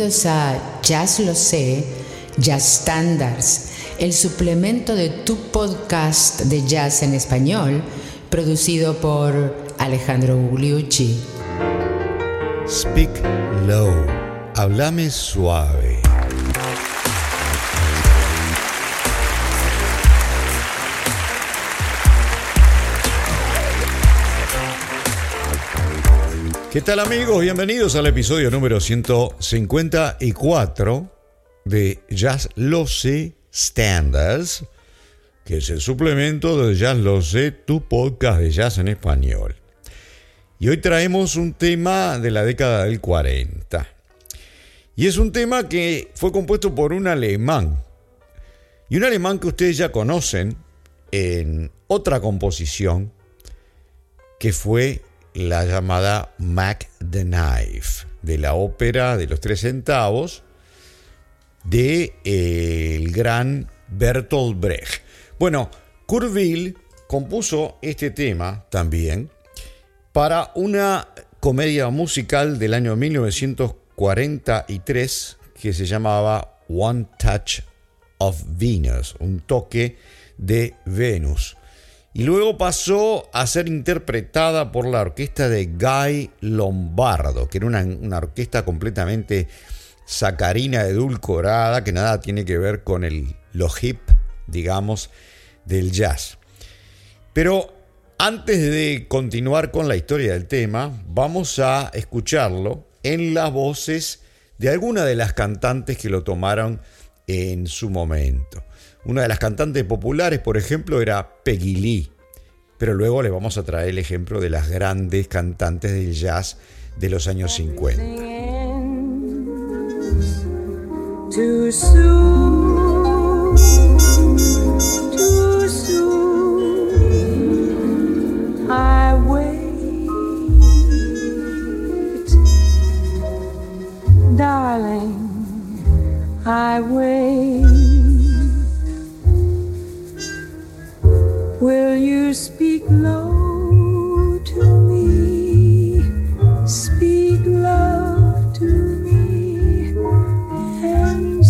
Bienvenidos a Jazz Lo Sé, Jazz Standards, el suplemento de tu podcast de jazz en español, producido por Alejandro Gugliucci. Speak low, háblame suave. ¿Qué tal amigos? Bienvenidos al episodio número 154 de Jazz Lo Sé Standards, que es el suplemento de Jazz Lo Sé, tu podcast de jazz en español. Y hoy traemos un tema de la década del 40. Y es un tema que fue compuesto por un alemán. Y un alemán que ustedes ya conocen en otra composición que fue la llamada Mac the Knife, de la ópera de los tres centavos de eh, el gran Bertolt Brecht. Bueno, Kurt compuso este tema también para una comedia musical del año 1943 que se llamaba One Touch of Venus, un toque de Venus y luego pasó a ser interpretada por la orquesta de Guy Lombardo, que era una, orquesta completamente sacarina, edulcorada, que nada tiene que ver con el, lo hip, digamos, del jazz. Pero antes de continuar con la historia del tema, vamos a escucharlo en las voces de algunas de las cantantes que lo tomaron en su momento. Una de las cantantes populares, por ejemplo, era Peggy Lee. Pero luego le vamos a traer el ejemplo de las grandes cantantes del jazz de los años 50. darling, I wait. Will you speak low to me? Speak love to me. And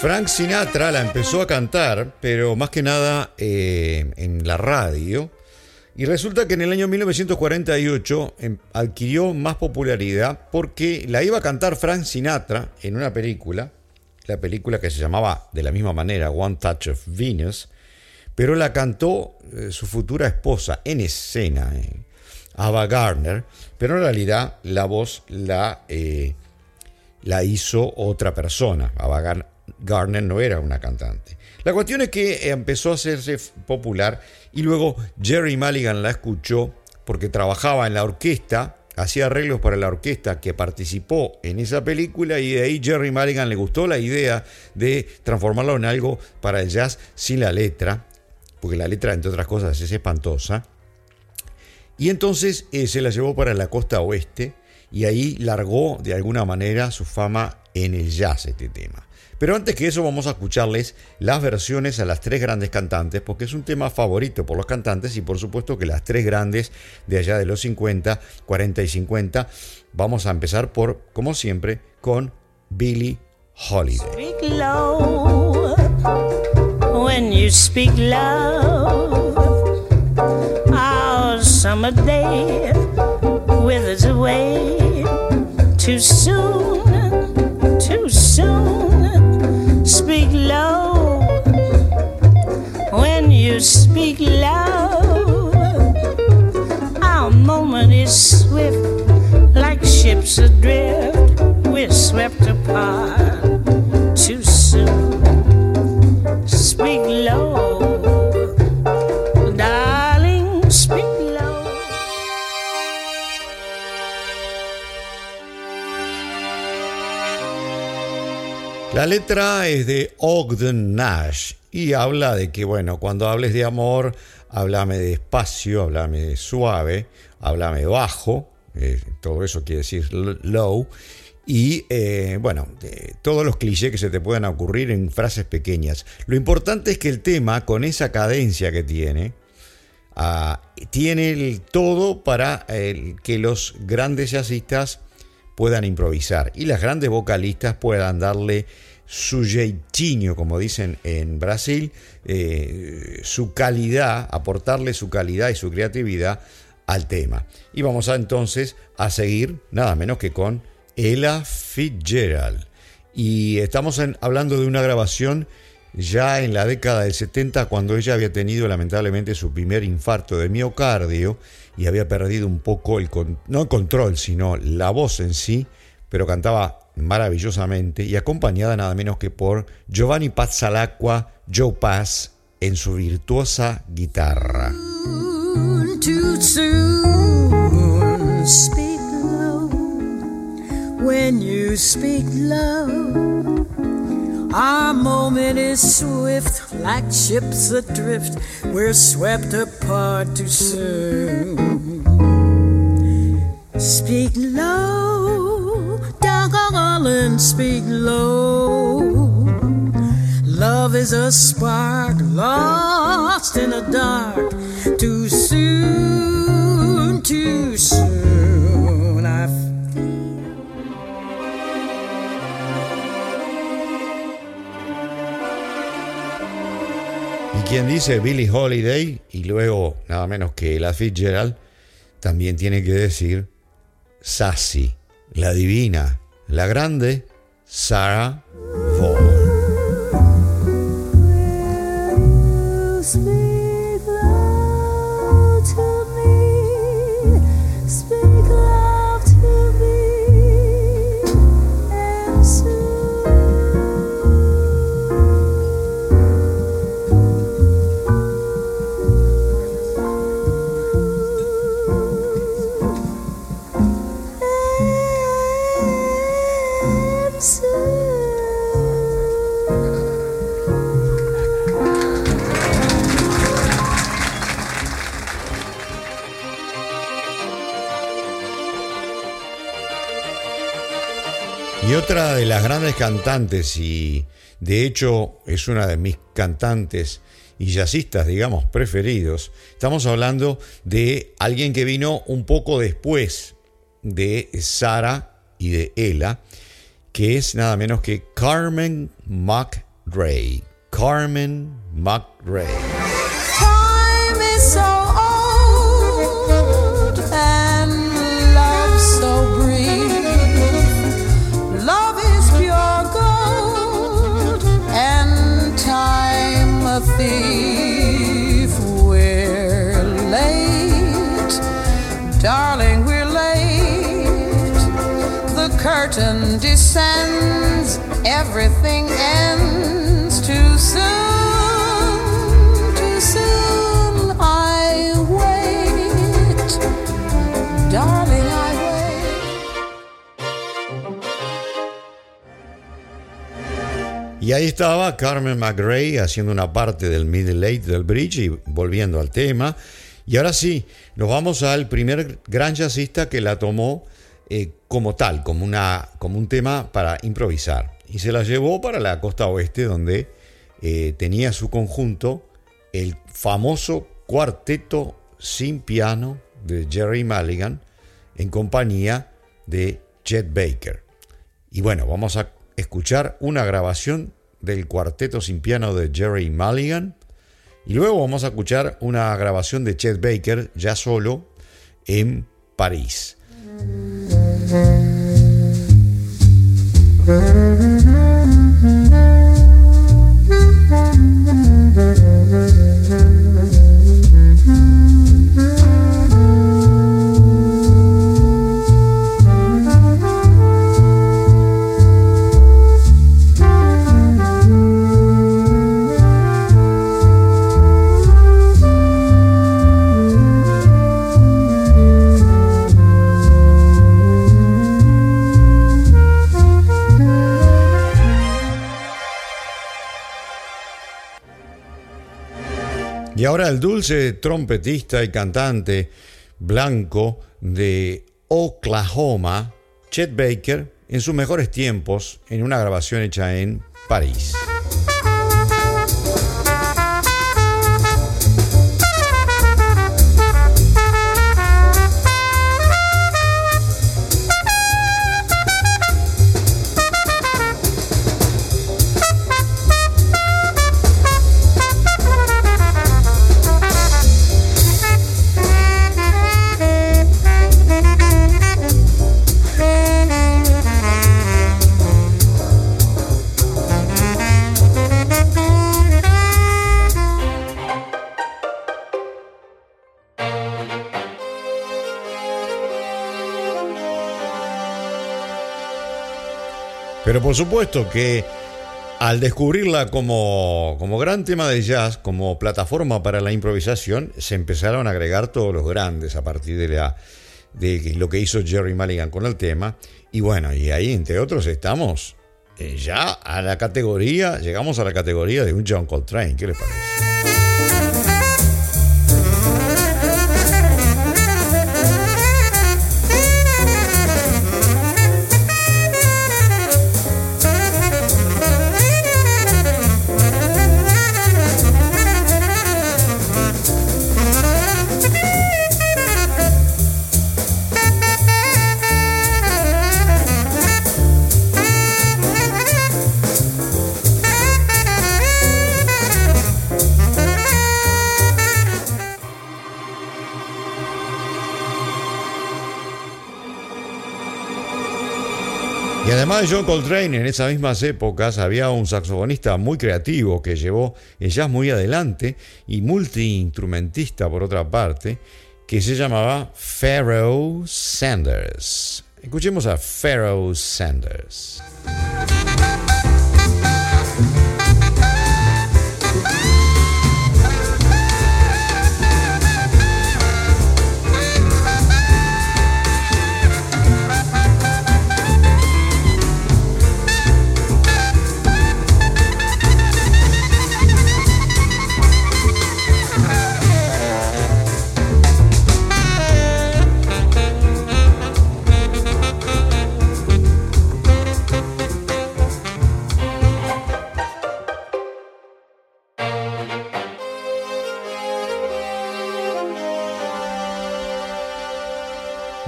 Frank Sinatra la empezó a cantar, pero más que nada eh, en la radio y resulta que en el año 1948 em, adquirió más popularidad porque la iba a cantar Frank Sinatra en una película, la película que se llamaba de la misma manera One Touch of Venus, pero la cantó eh, su futura esposa en escena, eh, Ava Gardner, pero en realidad la voz la, eh, la hizo otra persona. Ava Gardner no era una cantante. La cuestión es que empezó a hacerse popular y luego Jerry Mulligan la escuchó porque trabajaba en la orquesta, hacía arreglos para la orquesta que participó en esa película y de ahí Jerry Mulligan le gustó la idea de transformarlo en algo para el jazz sin la letra, porque la letra entre otras cosas es espantosa. Y entonces eh, se la llevó para la costa oeste y ahí largó de alguna manera su fama en el jazz este tema. Pero antes que eso vamos a escucharles las versiones a las tres grandes cantantes, porque es un tema favorito por los cantantes y por supuesto que las tres grandes de allá de los 50, 40 y 50. Vamos a empezar por, como siempre, con Billie Holiday. Speak low. Our summer day withers away. Speak low when you speak loud. Our moment is swift, like ships adrift. We're swept apart La letra es de Ogden Nash y habla de que, bueno, cuando hables de amor, háblame despacio, háblame suave, háblame bajo, eh, todo eso quiere decir low, y eh, bueno, todos los clichés que se te puedan ocurrir en frases pequeñas. Lo importante es que el tema, con esa cadencia que tiene, ah, tiene el todo para que los grandes jazzistas puedan improvisar y las grandes vocalistas puedan darle su jeitinho, como dicen en Brasil, eh, su calidad, aportarle su calidad y su creatividad al tema. Y vamos a entonces a seguir nada menos que con Ella Fitzgerald. Y estamos hablando de una grabación ya en la década del 70 cuando ella había tenido lamentablemente su primer infarto de miocardio y había perdido un poco el no el control, sino la voz en sí, pero cantaba maravillosamente y acompañada nada menos que por Giovanni Pazzalacqua, Joe Pass en su virtuosa guitarra. Our moment is swift, like ships adrift. We're swept apart too soon. Speak low, darling, speak low. Love is a spark lost in the dark. Too soon, too quien dice Billie Holiday y luego nada menos que la Fitzgerald, también tiene que decir Sassy, la divina, la grande Sarah otra de las grandes cantantes y de hecho es una de mis cantantes y jazzistas, digamos, preferidos. Estamos hablando de alguien que vino un poco después de Sara y de Ella, que es nada menos que Carmen McRae. Carmen McRae. Darling, we're late. The curtain descends, everything ends too soon, too soon. I wait, darling, I Y ahí estaba Carmen McRae haciendo una parte del Middle Eight del Bridge y volviendo al tema. Y ahora sí, nos vamos al primer gran jazzista que la tomó eh, como tal, como, una, como un tema para improvisar. Y se la llevó para la costa oeste, donde eh, tenía su conjunto el famoso cuarteto sin piano de Jerry Mulligan en compañía de Chet Baker. Y bueno, vamos a escuchar una grabación del cuarteto sin piano de Jerry Mulligan. Y luego vamos a escuchar una grabación de Chet Baker ya solo en París. Y ahora el dulce trompetista y cantante blanco de Oklahoma, Chet Baker, en sus mejores tiempos, en una grabación hecha en París. Por supuesto que al descubrirla como, como gran tema de jazz, como plataforma para la improvisación, se empezaron a agregar todos los grandes a partir de, la, de lo que hizo Jerry Mulligan con el tema. Y bueno, y ahí entre otros estamos eh, ya a la categoría, llegamos a la categoría de un John Coltrane. ¿Qué les parece? Además de John Coltrane, en esas mismas épocas había un saxofonista muy creativo que llevó el jazz muy adelante y multiinstrumentista por otra parte, que se llamaba Pharaoh Sanders. Escuchemos a Pharaoh Sanders.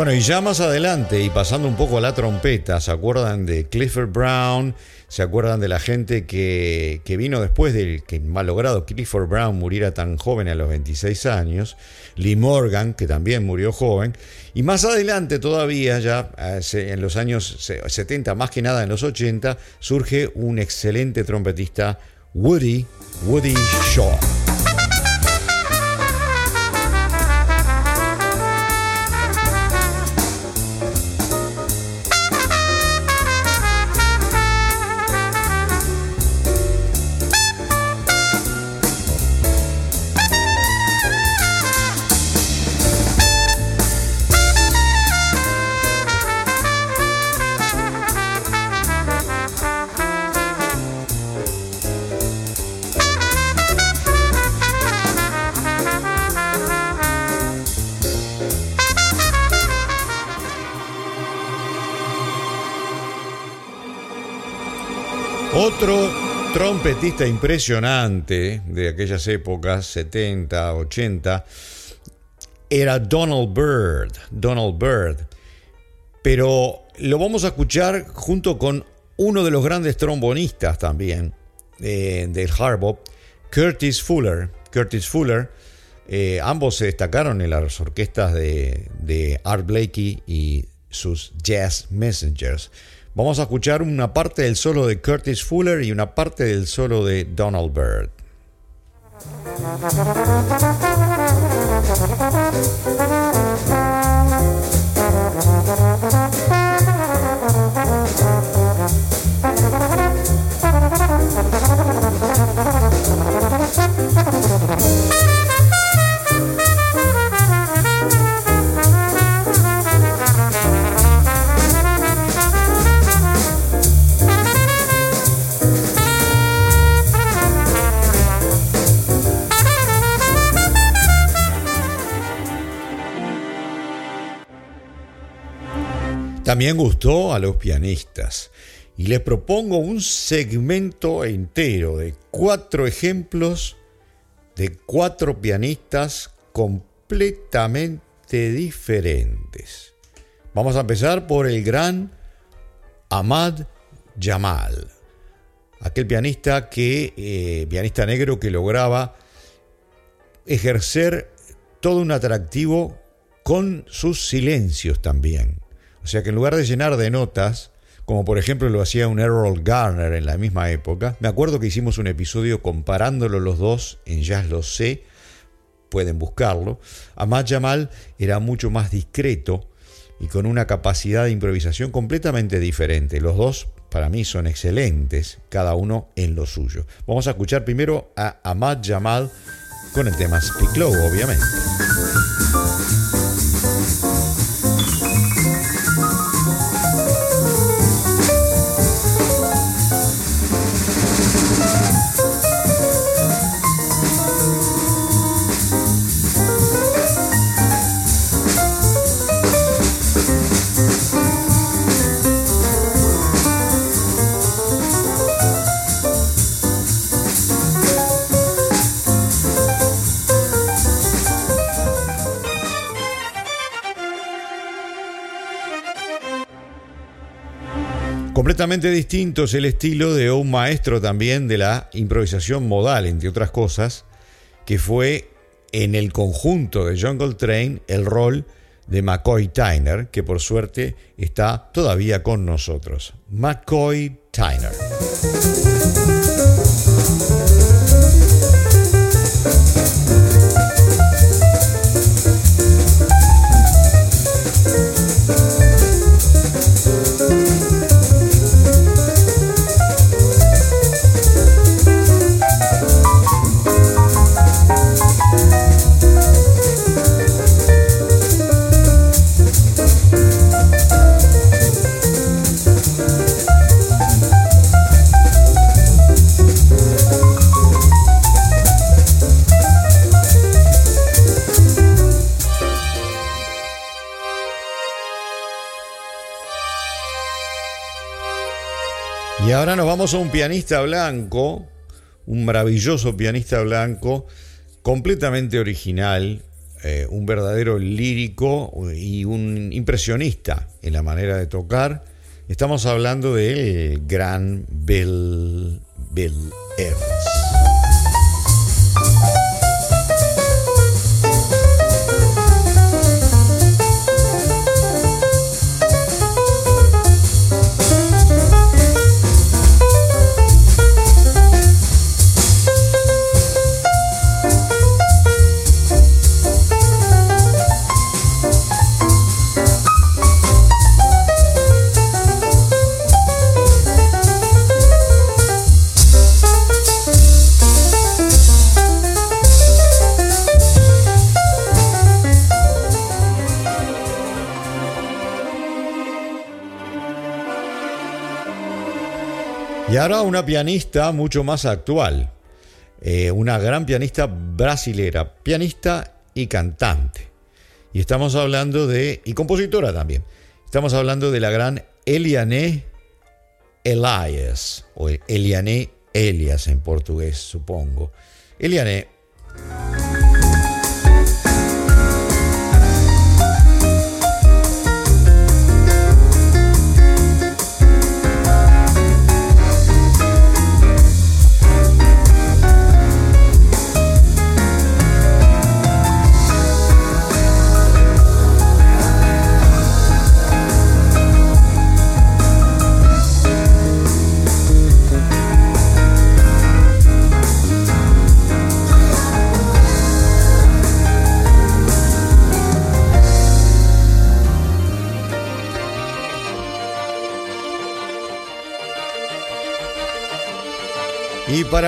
Bueno, y ya más adelante, y pasando un poco a la trompeta, ¿se acuerdan de Clifford Brown? ¿Se acuerdan de la gente que, vino después del que malogrado Clifford Brown muriera tan joven a los 26 años? Lee Morgan, que también murió joven. Y más adelante todavía, ya en los años 70, más que nada en los 80, surge un excelente trompetista, Woody, Woody Shaw. Otro trompetista impresionante de aquellas épocas, 70, 80, era Donald Byrd. Donald Byrd. Pero lo vamos a escuchar junto con uno de los grandes trombonistas también eh, del hard Curtis Fuller. Curtis Fuller. Eh, ambos se destacaron en las orquestas de Art Blakey y sus Jazz Messengers. Vamos a escuchar una parte del solo de Curtis Fuller y una parte del solo de Donald Byrd. También gustó a los pianistas y les propongo un segmento entero de cuatro ejemplos de cuatro pianistas completamente diferentes. Vamos a empezar por el gran Ahmad Jamal, aquel pianista que eh, pianista negro que lograba ejercer todo un atractivo con sus silencios también. O sea que en lugar de llenar de notas, como por ejemplo lo hacía un Errol Garner en la misma época, me acuerdo que hicimos un episodio comparándolo los dos en Jazz Lo Sé, pueden buscarlo. Ahmad Jamal era mucho más discreto y con una capacidad de improvisación completamente diferente. Los dos para mí son excelentes, cada uno en lo suyo. Vamos a escuchar primero a Ahmad Jamal con el tema Speak Low, obviamente. Completamente distinto es el estilo de un maestro también de la improvisación modal, entre otras cosas, que fue en el conjunto de Jungle Train el rol de McCoy Tyner, que por suerte está todavía con nosotros. McCoy Tyner. A un pianista blanco, un maravilloso pianista blanco, completamente original, eh, un verdadero lírico y un impresionista en la manera de tocar. Estamos hablando del gran Bill, Bill Evans. Y ahora una pianista mucho más actual, eh, una gran pianista brasilera, pianista y cantante. Y estamos hablando de, y compositora también, estamos hablando de la gran Eliane Elias, o Eliane Elias en portugués, supongo. Eliane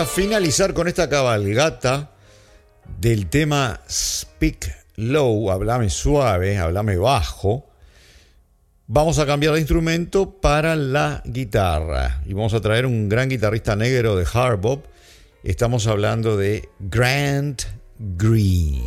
finalizar con esta cabalgata del tema Speak Low, hablame suave, hablame bajo, vamos a cambiar de instrumento para la guitarra. Y vamos a traer un gran guitarrista negro de hard bop. Estamos hablando de Grant Green.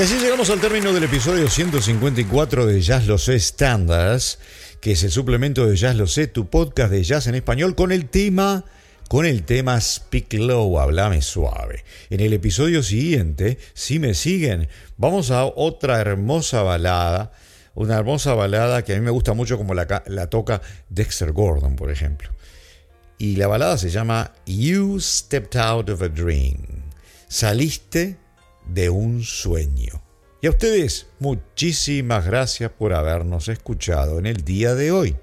Y así llegamos al término del episodio 154 de Jazz Lo Sé Standards, que es el suplemento de Jazz Lo Sé, tu podcast de jazz en español con el tema con el tema Speak Low, hablame suave. En el episodio siguiente, si me siguen, vamos a otra hermosa balada, una hermosa balada que a mí me gusta mucho como la, la toca Dexter Gordon, por ejemplo. Y la balada se llama You Stepped Out of a Dream. Saliste de un sueño. Y a ustedes, muchísimas gracias por habernos escuchado en el día de hoy.